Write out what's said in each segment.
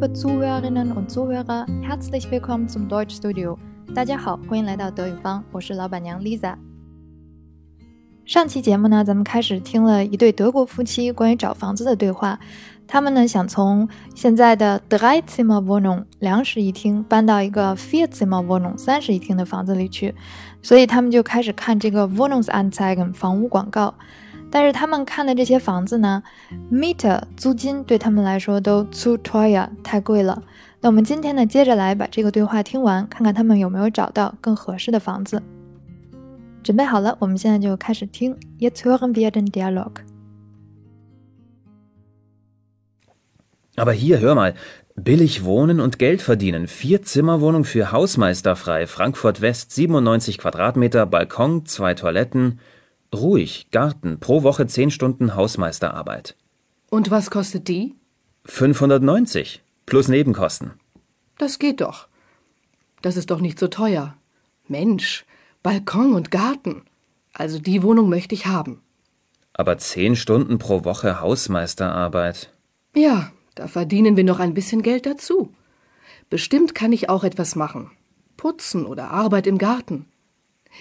liebe Zuhörerinnen und Zuhörer, herzlich willkommen zum Deutschstudio。大家好，欢迎来到德语方，我是老板娘 Lisa。上期节目呢，咱们开始听了一对德国夫妻关于找房子的对话。他们呢想从现在的 Dreizimmerwohnung 两室一厅搬到一个 Vierzimmerwohnung 三室一厅的房子里去，所以他们就开始看这个 Wohnungsanzeigen 房屋广告。但是他们看的这些房子呢，Miete 租金对他们来说都 zu teuer 太贵了。那我们今天呢，接着来把这个对话听完，看看他们有没有找到更合适的房子。准备好了，我们现在就开始听。Jetzt hören wir den Dialog. Aber hier, hör mal. Billig wohnen und Geld verdienen. Vier Zimmerwohnung für Hausmeister frei. Frankfurt West, 97 Quadratmeter, Balkon, zwei Toiletten. Ruhig, Garten, pro Woche 10 Stunden Hausmeisterarbeit. Und was kostet die? 590 plus Nebenkosten. Das geht doch. Das ist doch nicht so teuer. Mensch, Balkon und Garten. Also die Wohnung möchte ich haben. Aber 10 Stunden pro Woche Hausmeisterarbeit. Ja, da verdienen wir noch ein bisschen Geld dazu. Bestimmt kann ich auch etwas machen. Putzen oder Arbeit im Garten.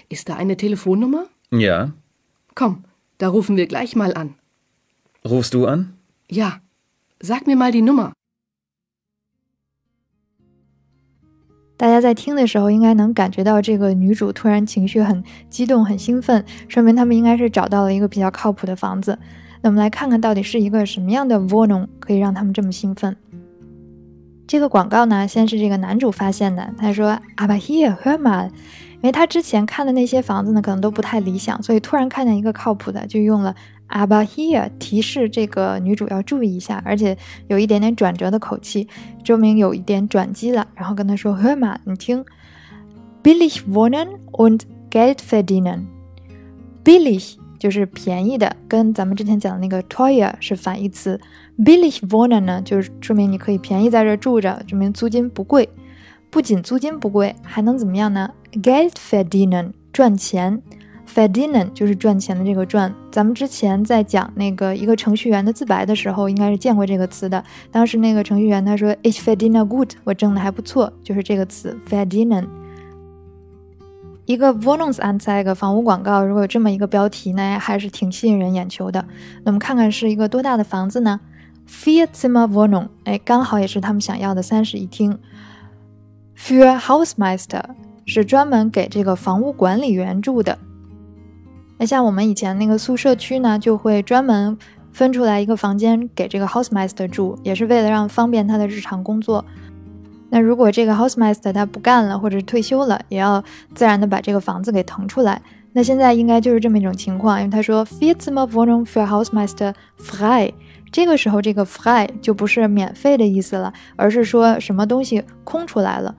Ist da eine Telefonnummer? Ja. Komm, da rufen wir gleich mal an. Rufst du an? Ja. Sag mir mal die Nummer. 大家在听的时候，应该能感觉到这个女主突然情绪很激动、很兴奋，说明他们应该是找到了一个比较靠谱的房子。那我们来看看到底是一个什么样的 Wohnung 可以让他们这么兴奋。这个广告呢，先是这个男主发现的，他说：“Aber hier, hör mal。”因为他之前看的那些房子呢，可能都不太理想，所以突然看见一个靠谱的，就用了 Aba here 提示这个女主要注意一下，而且有一点点转折的口气，证明有一点转机了。然后跟他说：“Hör mal，你听，billig wohnen und Geld verdienen。billig 就是便宜的，跟咱们之前讲的那个 teuer 是反义词。billig wohnen 呢，就是说明你可以便宜在这住着，证明租金不贵。不仅租金不贵，还能怎么样呢？Geld verdienen 赚钱，verdienen 就是赚钱的这个赚。咱们之前在讲那个一个程序员的自白的时候，应该是见过这个词的。当时那个程序员他说：“Ich verdine gut，我挣的还不错。”就是这个词 verdienen。一个 Wohnungsanzeige 房屋广告，如果有这么一个标题呢，还是挺吸引人眼球的。那我们看看是一个多大的房子呢？Vierzimmerwohnung，哎，刚好也是他们想要的三室一厅。Für Hausmeister 是专门给这个房屋管理员住的。那像我们以前那个宿舍区呢，就会专门分出来一个房间给这个 Hausmeister 住，也是为了让方便他的日常工作。那如果这个 Hausmeister 他不干了，或者退休了，也要自然的把这个房子给腾出来。那现在应该就是这么一种情况，因为他说 f i e r z i m m e r w o h n u n g für Hausmeister frei。这个时候，这个 frei 就不是免费的意思了，而是说什么东西空出来了。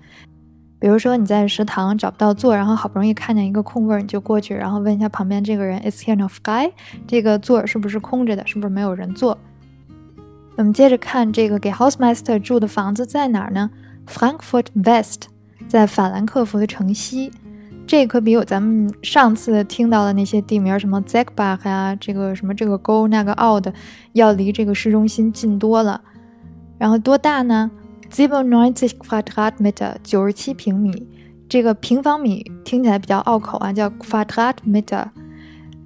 比如说你在食堂找不到座，然后好不容易看见一个空位，你就过去，然后问一下旁边这个人，Is here no frei？这个座是不是空着的？是不是没有人坐？我们接着看这个给 housemaster 住的房子在哪儿呢？Frankfurt West，在法兰克福的城西。这可比有咱们上次听到的那些地名，什么 Zegbach 呀，这个什么这个沟那个奥的，要离这个市中心近多了。然后多大呢？Siebenundneunzig Quadratmeter，九十七平米。这个平方米听起来比较拗口啊，叫 Quadratmeter。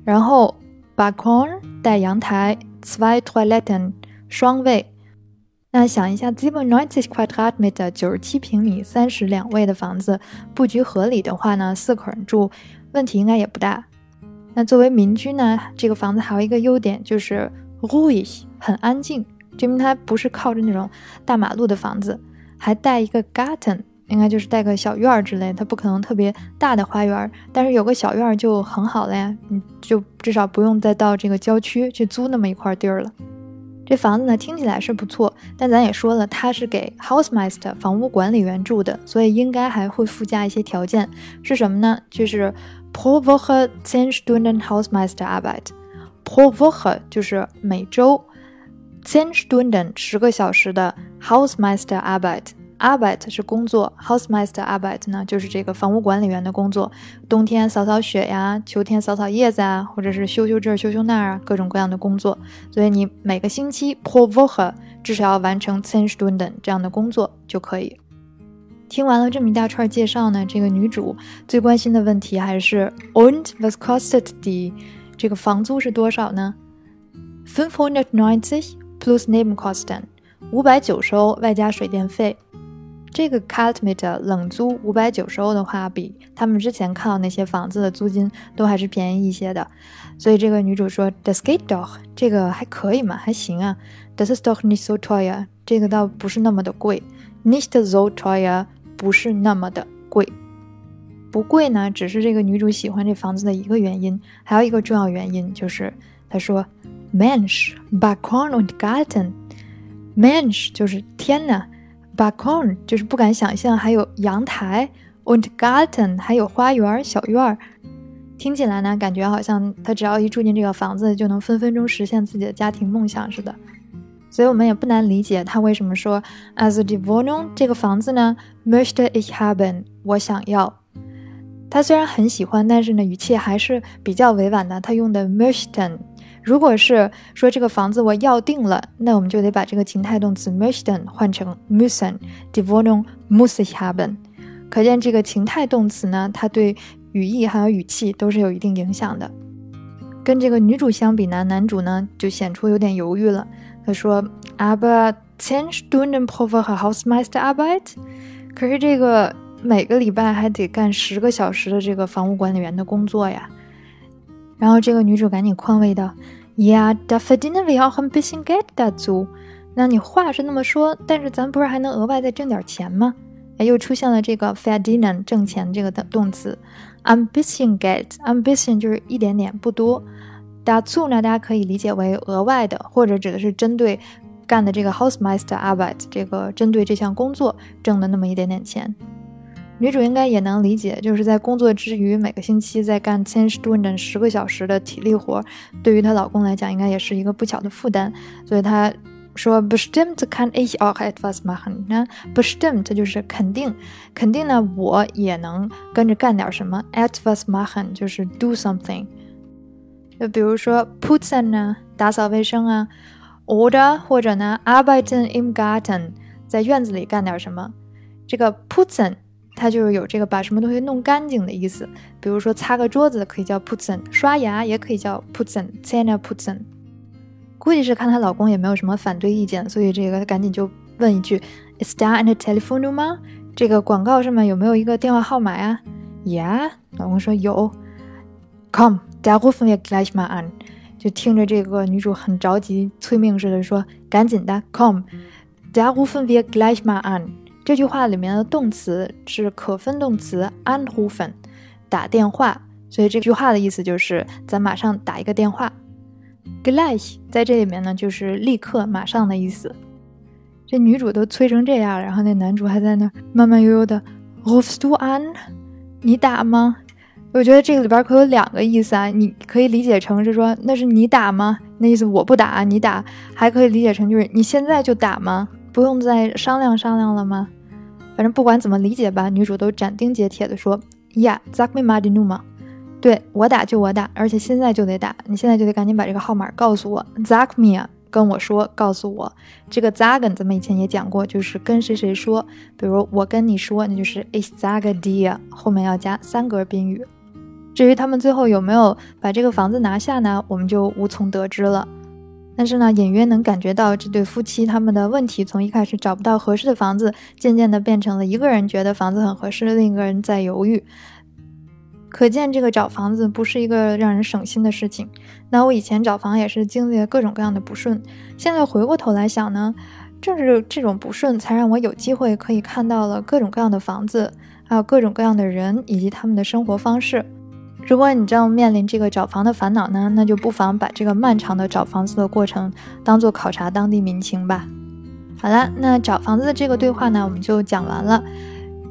然后 Balkon 带阳台，zwei Toiletten 双卫。那想一下，Siebenundneunzig Quadratmeter，九十七平米，三室两卫的房子，布局合理的话呢，四口人住，问题应该也不大。那作为民居呢，这个房子还有一个优点就是 ruhig，很安静，证明它不是靠着那种大马路的房子，还带一个 garden，应该就是带个小院儿之类，它不可能特别大的花园，但是有个小院儿就很好了呀，你就至少不用再到这个郊区去租那么一块地儿了。这房子呢听起来是不错，但咱也说了，它是给 housemaster 房屋管理员住的，所以应该还会附加一些条件，是什么呢？就是 pro Woche zehn Stunden housemaster Arbeit。pro Woche 就是每周，zehn Stunden 十个小时的 housemaster Arbeit Arbeit 是工作，Hausmeister Arbeit 呢就是这个房屋管理员的工作。冬天扫扫雪呀，秋天扫扫叶子啊，或者是修修这儿修修那儿啊，各种各样的工作。所以你每个星期 pro Woche 至少要完成 ten Stunden 这样的工作就可以。听完了这么一大串介绍呢，这个女主最关心的问题还是 Und was kostet die？这个房租是多少呢？fünfhundertneunzig plus Nebenkosten，五百九十欧外加水电费。这个 Kaltmiete 冷租五百九十欧的话，比他们之前看到那些房子的租金都还是便宜一些的。所以这个女主说，Das geht doch，这个还可以嘛，还行啊。Das ist doch nicht so teuer，这个倒不是那么的贵。Nicht so teuer，不是那么的贵。不贵呢，只是这个女主喜欢这房子的一个原因，还有一个重要原因就是她说，Mensch，Balkon und Garten，Mensch 就是天呐。Balkon 就是不敢想象，还有阳台，und Garten 还有花园小院儿，听起来呢，感觉好像他只要一住进这个房子，就能分分钟实现自己的家庭梦想似的。所以我们也不难理解他为什么说，as a die Wohnung 这个房子呢，möchte ich haben 我想要。他虽然很喜欢，但是呢，语气还是比较委婉的，他用的 möchten。如果是说这个房子我要定了，那我们就得把这个情态动词 möchten 换成 müssen，die Wohnung muss ich haben。可见这个情态动词呢，它对语义还有语气都是有一定影响的。跟这个女主相比呢，男主呢就显出有点犹豫了。他说：“Aber zehn Stunden pro Woche Hausmeisterarbeit？可是这个每个礼拜还得干十个小时的这个房屋管理员的工作呀。”然后这个女主赶紧宽慰道：“Yeah, da verdienen wir auch ein bisschen Geld dazu。那你话是那么说，但是咱不是还能额外再挣点钱吗？哎，又出现了这个 verdienen 挣钱这个的动词，ein bisschen Geld，ein bisschen 就是一点点，不多。dazu 呢，大家可以理解为额外的，或者指的是针对干的这个 housemaster Arbeit 这个针对这项工作挣的那么一点点钱。”女主应该也能理解，就是在工作之余，每个星期在干千十吨的十个小时的体力活，对于她老公来讲，应该也是一个不小的负担。所以她说：“Bestimmt kann ich auch etwas machen。”那 “bestimmt” 就是肯定，肯定呢，我也能跟着干点什么。“etwas machen” 就是 do something。就比如说 “putzen” 呢，打扫卫生啊；“oder” 或者呢，“arbeiten im Garten”，在院子里干点什么。这个 “putzen”。它就是有这个把什么东西弄干净的意思，比如说擦个桌子可以叫 putzen，刷牙也可以叫 putzen，Zähne putzen。估计是看她老公也没有什么反对意见，所以这个赶紧就问一句：Is there any telephone 吗？这个广告上面有没有一个电话号码呀？Yeah，老公说有。Come，da rufen wir gleich mal an。就听着这个女主很着急催命似的说：赶紧的，Come，da rufen wir gleich mal an。这句话里面的动词是可分动词 anrufen，打电话，所以这句话的意思就是咱马上打一个电话。gleich 在这里面呢就是立刻、马上的意思。这女主都催成这样，然后那男主还在那慢慢悠悠的 rufst du an？你打吗？我觉得这个里边可有两个意思啊，你可以理解成是说那是你打吗？那意思我不打，你打，还可以理解成就是你现在就打吗？不用再商量商量了吗？反正不管怎么理解吧，女主都斩钉截铁地说：“Yeah, sag mir mal die Nummer。”对我打就我打，而且现在就得打，你现在就得赶紧把这个号码告诉我。，zakmi 啊跟我说，告诉我。这个 sagen 咱们以前也讲过，就是跟谁谁说。比如我跟你说，那就是 i s z a g a d i a 后面要加三格宾语。至于他们最后有没有把这个房子拿下呢？我们就无从得知了。但是呢，隐约能感觉到这对夫妻他们的问题，从一开始找不到合适的房子，渐渐的变成了一个人觉得房子很合适，另一个人在犹豫。可见这个找房子不是一个让人省心的事情。那我以前找房也是经历了各种各样的不顺，现在回过头来想呢，正是这种不顺，才让我有机会可以看到了各种各样的房子，还有各种各样的人以及他们的生活方式。如果你正面临这个找房的烦恼呢，那就不妨把这个漫长的找房子的过程当做考察当地民情吧。好了，那找房子的这个对话呢，我们就讲完了。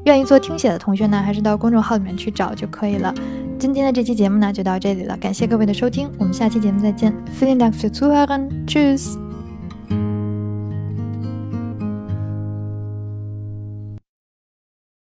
愿意做听写的同学呢，还是到公众号里面去找就可以了。今天的这期节目呢，就到这里了，感谢各位的收听，我们下期节目再见。Vielen Dank fürs Zuhören, Tschüss。